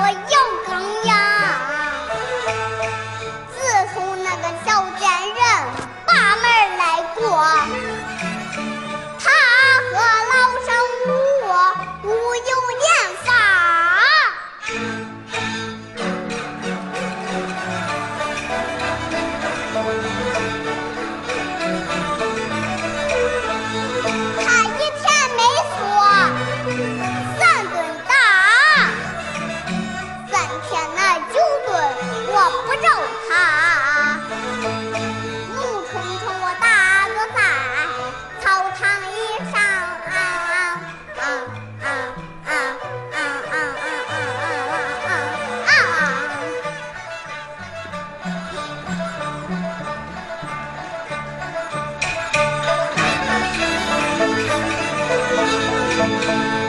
我要钢 Música